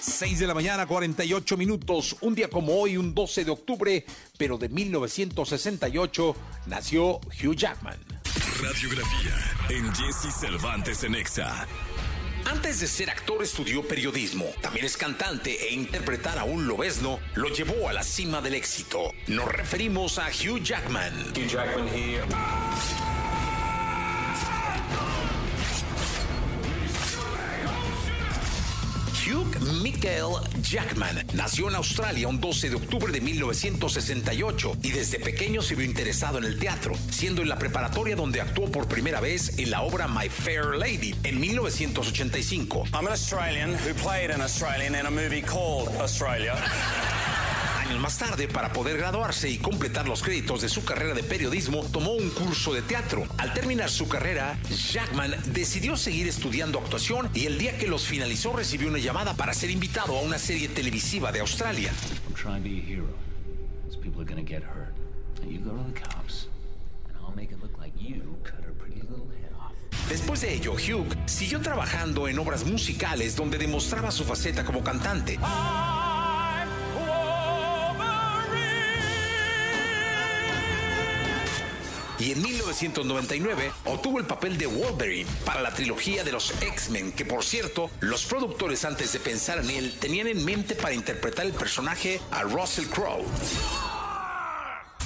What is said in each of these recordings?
6 de la mañana, 48 minutos. Un día como hoy, un 12 de octubre, pero de 1968, nació Hugh Jackman. Radiografía en Jesse Cervantes en Exa. Antes de ser actor estudió periodismo. También es cantante e interpretar a un lobesno lo llevó a la cima del éxito. Nos referimos a Hugh Jackman. Hugh Jackman here. Michael Jackman nació en Australia un 12 de octubre de 1968 y desde pequeño se vio interesado en el teatro, siendo en la preparatoria donde actuó por primera vez en la obra My Fair Lady en 1985. I'm an Australian who played an Australian in a movie called Australia. Años más tarde, para poder graduarse y completar los créditos de su carrera de periodismo, tomó un curso de teatro. Al terminar su carrera, Jackman decidió seguir estudiando actuación y el día que los finalizó recibió una llamada para ser invitado a una serie televisiva de Australia. Después de ello, Hugh siguió trabajando en obras musicales donde demostraba su faceta como cantante. Y en 1999 obtuvo el papel de Wolverine para la trilogía de los X-Men, que por cierto, los productores antes de pensar en él tenían en mente para interpretar el personaje a Russell Crowe.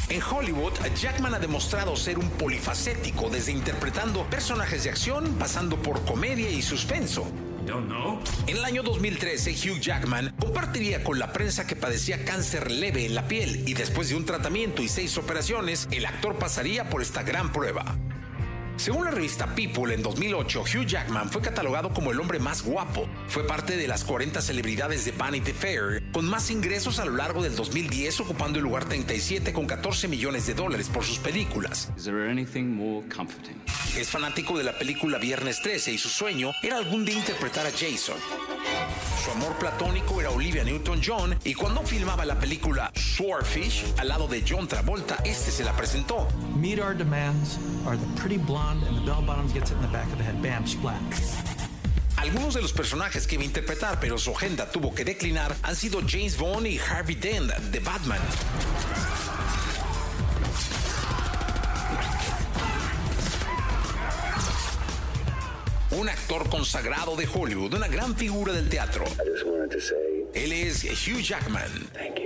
En Hollywood, Jackman ha demostrado ser un polifacético, desde interpretando personajes de acción, pasando por comedia y suspenso. En el año 2013, Hugh Jackman compartiría con la prensa que padecía cáncer leve en la piel y después de un tratamiento y seis operaciones, el actor pasaría por esta gran prueba. Según la revista People, en 2008, Hugh Jackman fue catalogado como el hombre más guapo. Fue parte de las 40 celebridades de Vanity Fair, con más ingresos a lo largo del 2010, ocupando el lugar 37 con 14 millones de dólares por sus películas. Is there anything more comforting? Es fanático de la película Viernes 13 y su sueño era algún día interpretar a Jason. Su amor platónico era Olivia Newton-John y cuando filmaba la película Swordfish al lado de John Travolta, este se la presentó. Meet our demands are the pretty blonde and the bell bottoms gets it in the back of the head. Bam, splat. Algunos de los personajes que iba a interpretar, pero su agenda tuvo que declinar, han sido James Bond y Harvey Dent de Batman. Un actor consagrado de Hollywood, una gran figura del teatro. I just wanted to say Él es Hugh Jackman. thank you.